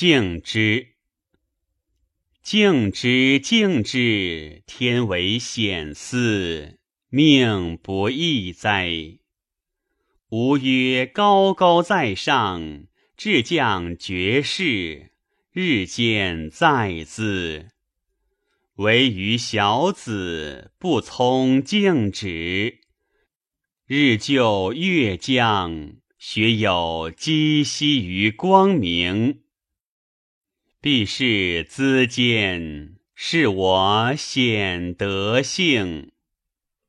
敬之，敬之，敬之，天为显思，命不易哉！吾曰高高在上，至将绝世，日渐在兹。唯余小子不从敬止，日就月将，学有积息于光明。必是资坚，是我显德性。